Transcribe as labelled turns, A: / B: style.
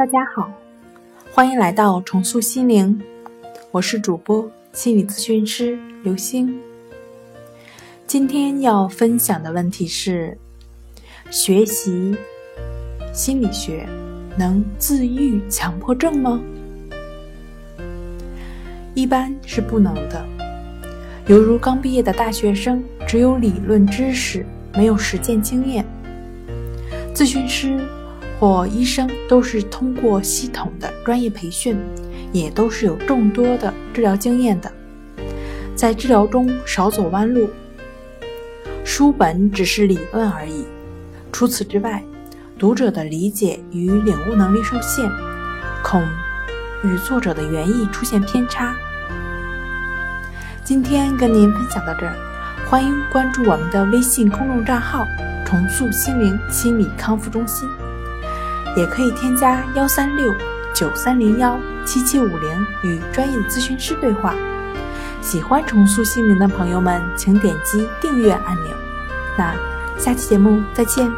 A: 大家好，欢迎来到重塑心灵，我是主播心理咨询师刘星。今天要分享的问题是：学习心理学能自愈强迫症吗？一般是不能的，犹如刚毕业的大学生，只有理论知识，没有实践经验。咨询师或医生都是通过系统的专业培训，也都是有众多的治疗经验的，在治疗中少走弯路。书本只是理论而已，除此之外，读者的理解与领悟能力受限，恐与作者的原意出现偏差。今天跟您分享到这儿，欢迎关注我们的微信公众账号。重塑心灵心理康复中心，也可以添加幺三六九三零幺七七五零与专业咨询师对话。喜欢重塑心灵的朋友们，请点击订阅按钮。那下期节目再见。